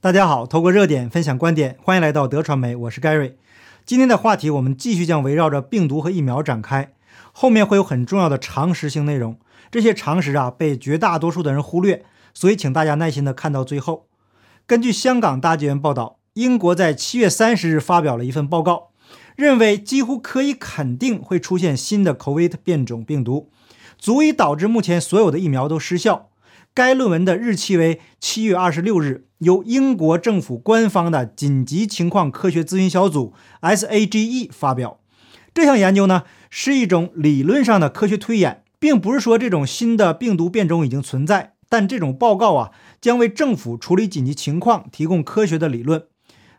大家好，透过热点分享观点，欢迎来到德传媒，我是 Gary。今天的话题我们继续将围绕着病毒和疫苗展开，后面会有很重要的常识性内容，这些常识啊被绝大多数的人忽略，所以请大家耐心的看到最后。根据香港大纪元报道，英国在七月三十日发表了一份报告，认为几乎可以肯定会出现新的 COVID 变种病毒，足以导致目前所有的疫苗都失效。该论文的日期为七月二十六日，由英国政府官方的紧急情况科学咨询小组 （SAGE） 发表。这项研究呢，是一种理论上的科学推演，并不是说这种新的病毒变种已经存在。但这种报告啊，将为政府处理紧急情况提供科学的理论。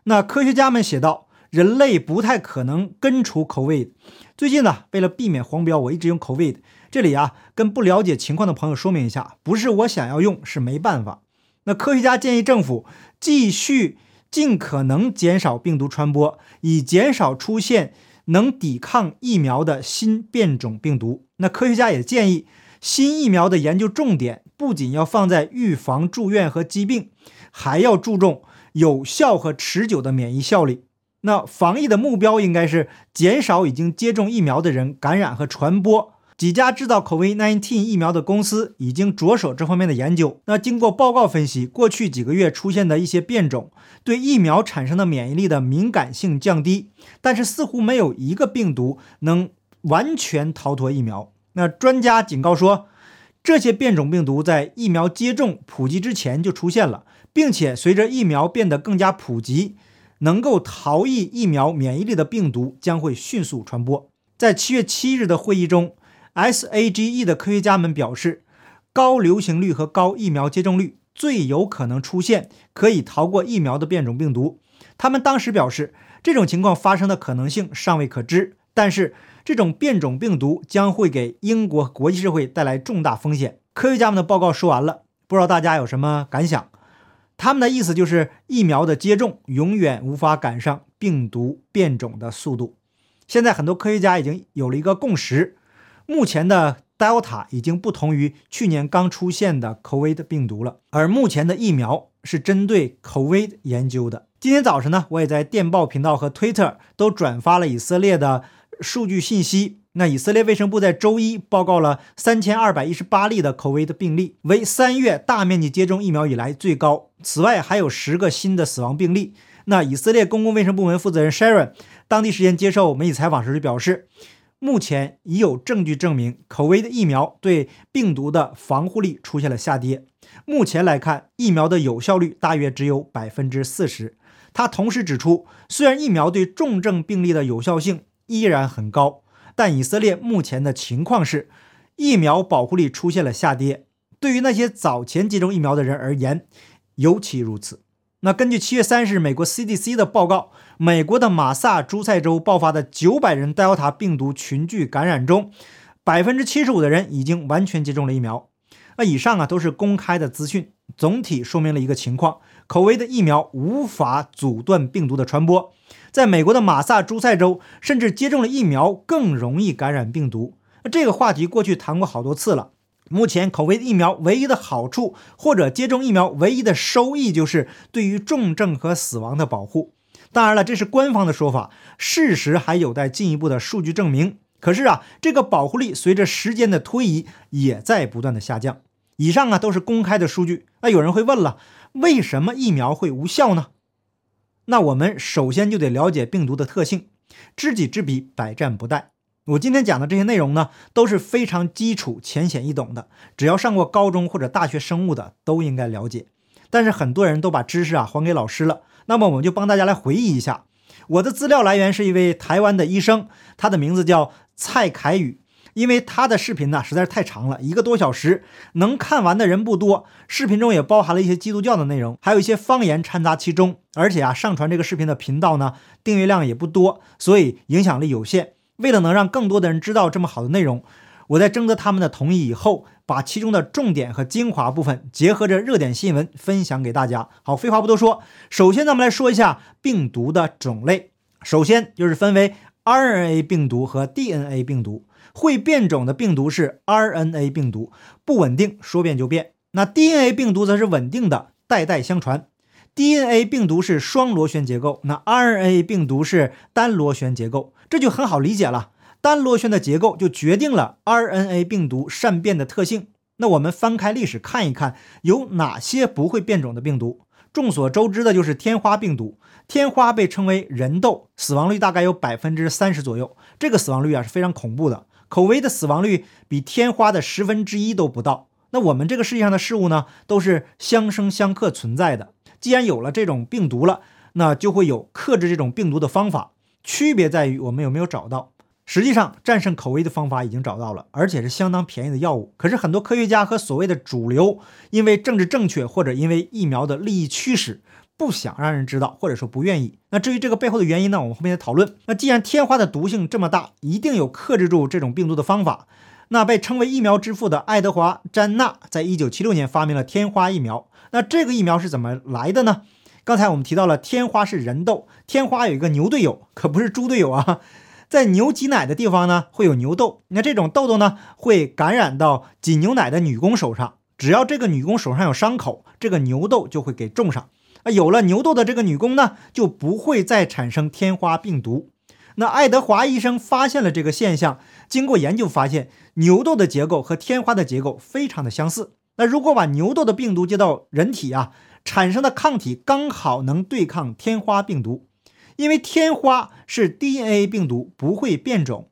那科学家们写道。人类不太可能根除 COVID。最近呢，为了避免黄标，我一直用 COVID。这里啊，跟不了解情况的朋友说明一下，不是我想要用，是没办法。那科学家建议政府继续尽可能减少病毒传播，以减少出现能抵抗疫苗的新变种病毒。那科学家也建议，新疫苗的研究重点不仅要放在预防住院和疾病，还要注重有效和持久的免疫效力。那防疫的目标应该是减少已经接种疫苗的人感染和传播。几家制造 COVID-19 疫苗的公司已经着手这方面的研究。那经过报告分析，过去几个月出现的一些变种对疫苗产生的免疫力的敏感性降低，但是似乎没有一个病毒能完全逃脱疫苗。那专家警告说，这些变种病毒在疫苗接种普及之前就出现了，并且随着疫苗变得更加普及。能够逃逸疫苗免疫力的病毒将会迅速传播。在七月七日的会议中，SAGE 的科学家们表示，高流行率和高疫苗接种率最有可能出现可以逃过疫苗的变种病毒。他们当时表示，这种情况发生的可能性尚未可知，但是这种变种病毒将会给英国国际社会带来重大风险。科学家们的报告说完了，不知道大家有什么感想？他们的意思就是，疫苗的接种永远无法赶上病毒变种的速度。现在很多科学家已经有了一个共识：目前的 Delta 已经不同于去年刚出现的 COVID 病毒了。而目前的疫苗是针对 COVID 研究的。今天早晨呢，我也在电报频道和 Twitter 都转发了以色列的数据信息。那以色列卫生部在周一报告了三千二百一十八例的 COVID 病例，为三月大面积接种疫苗以来最高。此外，还有十个新的死亡病例。那以色列公共卫生部门负责人 Sharon 当地时间接受媒体采访时就表示，目前已有证据证明 COVID 疫苗对病毒的防护力出现了下跌。目前来看，疫苗的有效率大约只有百分之四十。他同时指出，虽然疫苗对重症病例的有效性依然很高。但以色列目前的情况是，疫苗保护力出现了下跌。对于那些早前接种疫苗的人而言，尤其如此。那根据七月三十日美国 CDC 的报告，美国的马萨诸塞州爆发的九百人 Delta 病毒群聚感染中，百分之七十五的人已经完全接种了疫苗。那以上啊都是公开的资讯，总体说明了一个情况：口味的疫苗无法阻断病毒的传播。在美国的马萨诸塞州，甚至接种了疫苗更容易感染病毒。那这个话题过去谈过好多次了。目前口味疫苗唯一的好处，或者接种疫苗唯一的收益，就是对于重症和死亡的保护。当然了，这是官方的说法，事实还有待进一步的数据证明。可是啊，这个保护力随着时间的推移也在不断的下降。以上啊都是公开的数据。那有人会问了，为什么疫苗会无效呢？那我们首先就得了解病毒的特性，知己知彼，百战不殆。我今天讲的这些内容呢，都是非常基础、浅显易懂的，只要上过高中或者大学生物的都应该了解。但是很多人都把知识啊还给老师了，那么我们就帮大家来回忆一下。我的资料来源是一位台湾的医生，他的名字叫蔡凯宇。因为他的视频呢实在是太长了，一个多小时，能看完的人不多。视频中也包含了一些基督教的内容，还有一些方言掺杂其中。而且啊，上传这个视频的频道呢，订阅量也不多，所以影响力有限。为了能让更多的人知道这么好的内容，我在征得他们的同意以后，把其中的重点和精华部分结合着热点新闻分享给大家。好，废话不多说，首先咱们来说一下病毒的种类。首先就是分为 RNA 病毒和 DNA 病毒。会变种的病毒是 RNA 病毒，不稳定，说变就变。那 DNA 病毒则是稳定的，代代相传。DNA 病毒是双螺旋结构，那 RNA 病毒是单螺旋结构，这就很好理解了。单螺旋的结构就决定了 RNA 病毒善变的特性。那我们翻开历史看一看，有哪些不会变种的病毒？众所周知的就是天花病毒。天花被称为人痘，死亡率大概有百分之三十左右。这个死亡率啊是非常恐怖的，口味的死亡率比天花的十分之一都不到。那我们这个世界上的事物呢，都是相生相克存在的。既然有了这种病毒了，那就会有克制这种病毒的方法。区别在于我们有没有找到。实际上，战胜口味的方法已经找到了，而且是相当便宜的药物。可是很多科学家和所谓的主流，因为政治正确或者因为疫苗的利益驱使。不想让人知道，或者说不愿意。那至于这个背后的原因呢？我们后面再讨论。那既然天花的毒性这么大，一定有克制住这种病毒的方法。那被称为疫苗之父的爱德华·詹纳，在一九七六年发明了天花疫苗。那这个疫苗是怎么来的呢？刚才我们提到了天花是人痘，天花有一个牛队友，可不是猪队友啊。在牛挤奶的地方呢，会有牛痘。那这种痘痘呢，会感染到挤牛奶的女工手上。只要这个女工手上有伤口，这个牛痘就会给种上。啊，有了牛痘的这个女工呢，就不会再产生天花病毒。那爱德华医生发现了这个现象，经过研究发现，牛痘的结构和天花的结构非常的相似。那如果把牛痘的病毒接到人体啊，产生的抗体刚好能对抗天花病毒。因为天花是 DNA 病毒，不会变种，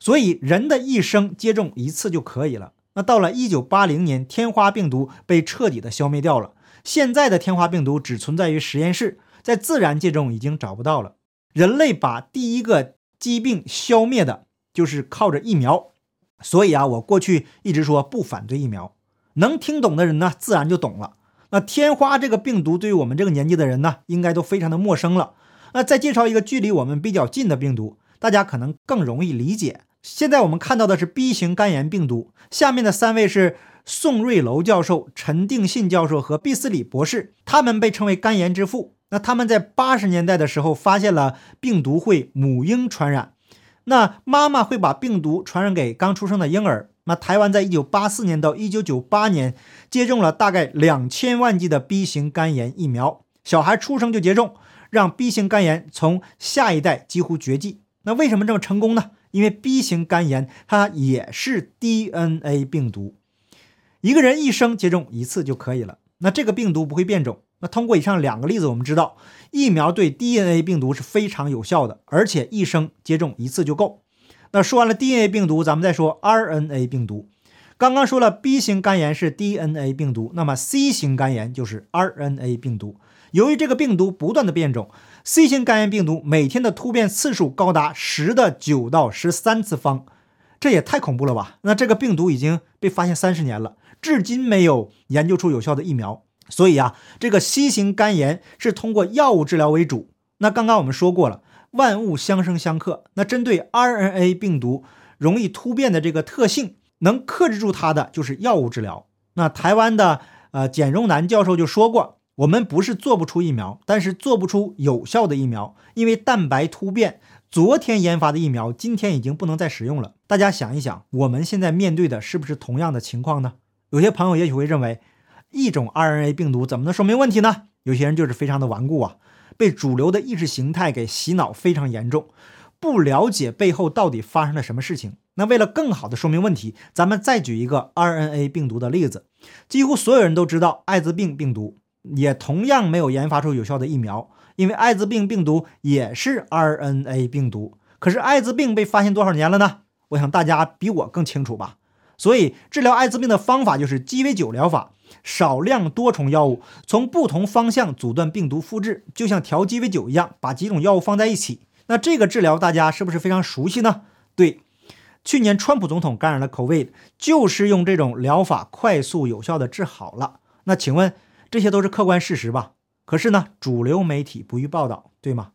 所以人的一生接种一次就可以了。那到了1980年，天花病毒被彻底的消灭掉了。现在的天花病毒只存在于实验室，在自然界中已经找不到了。人类把第一个疾病消灭的就是靠着疫苗，所以啊，我过去一直说不反对疫苗。能听懂的人呢，自然就懂了。那天花这个病毒对于我们这个年纪的人呢，应该都非常的陌生了。那再介绍一个距离我们比较近的病毒，大家可能更容易理解。现在我们看到的是 B 型肝炎病毒，下面的三位是。宋瑞楼教授、陈定信教授和毕斯里博士，他们被称为肝炎之父。那他们在八十年代的时候发现了病毒会母婴传染，那妈妈会把病毒传染给刚出生的婴儿。那台湾在一九八四年到一九九八年接种了大概两千万剂的 B 型肝炎疫苗，小孩出生就接种，让 B 型肝炎从下一代几乎绝迹。那为什么这么成功呢？因为 B 型肝炎它也是 DNA 病毒。一个人一生接种一次就可以了，那这个病毒不会变种。那通过以上两个例子，我们知道疫苗对 DNA 病毒是非常有效的，而且一生接种一次就够。那说完了 DNA 病毒，咱们再说 RNA 病毒。刚刚说了 B 型肝炎是 DNA 病毒，那么 C 型肝炎就是 RNA 病毒。由于这个病毒不断的变种，C 型肝炎病毒每天的突变次数高达十的九到十三次方，这也太恐怖了吧？那这个病毒已经被发现三十年了。至今没有研究出有效的疫苗，所以啊，这个 C 型肝炎是通过药物治疗为主。那刚刚我们说过了，万物相生相克。那针对 RNA 病毒容易突变的这个特性，能克制住它的就是药物治疗。那台湾的呃简荣南教授就说过，我们不是做不出疫苗，但是做不出有效的疫苗，因为蛋白突变。昨天研发的疫苗今天已经不能再使用了。大家想一想，我们现在面对的是不是同样的情况呢？有些朋友也许会认为，一种 RNA 病毒怎么能说明问题呢？有些人就是非常的顽固啊，被主流的意识形态给洗脑非常严重，不了解背后到底发生了什么事情。那为了更好的说明问题，咱们再举一个 RNA 病毒的例子。几乎所有人都知道，艾滋病病毒也同样没有研发出有效的疫苗，因为艾滋病病毒也是 RNA 病毒。可是艾滋病被发现多少年了呢？我想大家比我更清楚吧。所以，治疗艾滋病的方法就是鸡尾酒疗法，少量多重药物从不同方向阻断病毒复制，就像调鸡尾酒一样，把几种药物放在一起。那这个治疗大家是不是非常熟悉呢？对，去年川普总统感染了 COVID，就是用这种疗法快速有效的治好了。那请问这些都是客观事实吧？可是呢，主流媒体不予报道，对吗？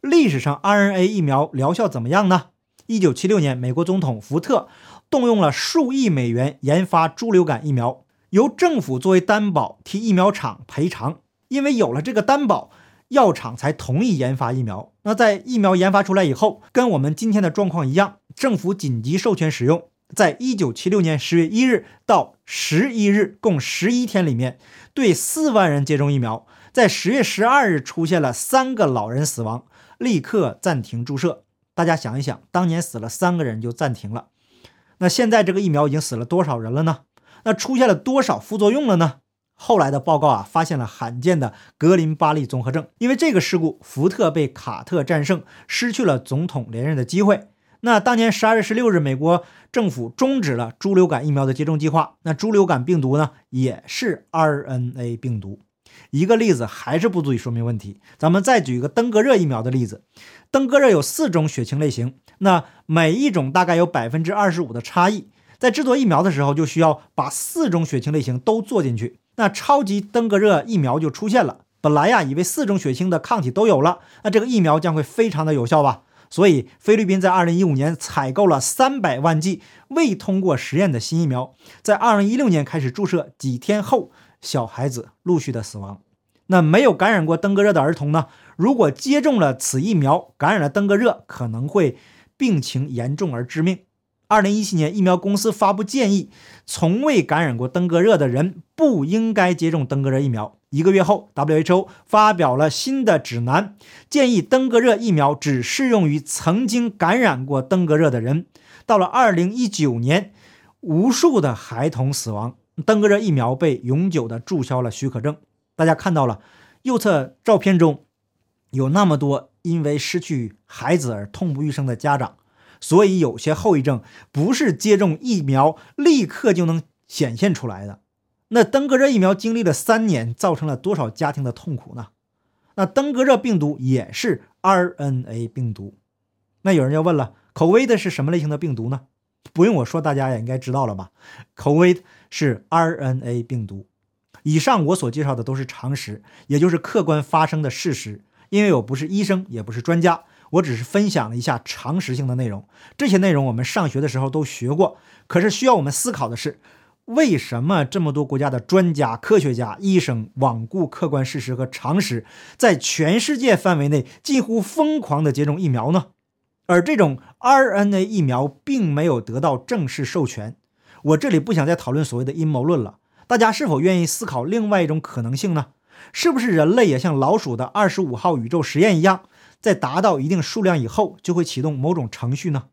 历史上 RNA 疫苗疗效怎么样呢？一九七六年，美国总统福特。动用了数亿美元研发猪流感疫苗，由政府作为担保替疫苗厂赔偿。因为有了这个担保，药厂才同意研发疫苗。那在疫苗研发出来以后，跟我们今天的状况一样，政府紧急授权使用。在一九七六年十月一日到十一日，共十一天里面，对四万人接种疫苗，在十月十二日出现了三个老人死亡，立刻暂停注射。大家想一想，当年死了三个人就暂停了，那现在这个疫苗已经死了多少人了呢？那出现了多少副作用了呢？后来的报告啊，发现了罕见的格林巴利综合症。因为这个事故，福特被卡特战胜，失去了总统连任的机会。那当年十二月十六日，美国政府终止了猪流感疫苗的接种计划。那猪流感病毒呢，也是 RNA 病毒。一个例子还是不足以说明问题。咱们再举一个登革热疫苗的例子。登革热有四种血清类型，那每一种大概有百分之二十五的差异。在制作疫苗的时候，就需要把四种血清类型都做进去。那超级登革热疫苗就出现了。本来呀，以为四种血清的抗体都有了，那这个疫苗将会非常的有效吧？所以菲律宾在二零一五年采购了三百万剂未通过实验的新疫苗，在二零一六年开始注射，几天后小孩子陆续的死亡。那没有感染过登革热的儿童呢？如果接种了此疫苗，感染了登革热，可能会病情严重而致命。二零一七年，疫苗公司发布建议，从未感染过登革热的人不应该接种登革热疫苗。一个月后，WHO 发表了新的指南，建议登革热疫苗只适用于曾经感染过登革热的人。到了二零一九年，无数的孩童死亡，登革热疫苗被永久的注销了许可证。大家看到了右侧照片中有那么多因为失去孩子而痛不欲生的家长。所以有些后遗症不是接种疫苗立刻就能显现出来的。那登革热疫苗经历了三年，造成了多少家庭的痛苦呢？那登革热病毒也是 RNA 病毒。那有人要问了，COVID 是什么类型的病毒呢？不用我说，大家也应该知道了吧？COVID 是 RNA 病毒。以上我所介绍的都是常识，也就是客观发生的事实。因为我不是医生，也不是专家。我只是分享了一下常识性的内容，这些内容我们上学的时候都学过。可是需要我们思考的是，为什么这么多国家的专家、科学家、医生罔顾客观事实和常识，在全世界范围内几乎疯狂地接种疫苗呢？而这种 RNA 疫苗并没有得到正式授权。我这里不想再讨论所谓的阴谋论了，大家是否愿意思考另外一种可能性呢？是不是人类也像老鼠的二十五号宇宙实验一样？在达到一定数量以后，就会启动某种程序呢。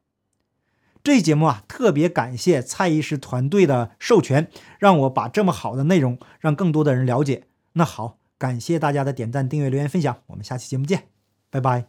这节目啊，特别感谢蔡医师团队的授权，让我把这么好的内容让更多的人了解。那好，感谢大家的点赞、订阅、留言、分享，我们下期节目见，拜拜。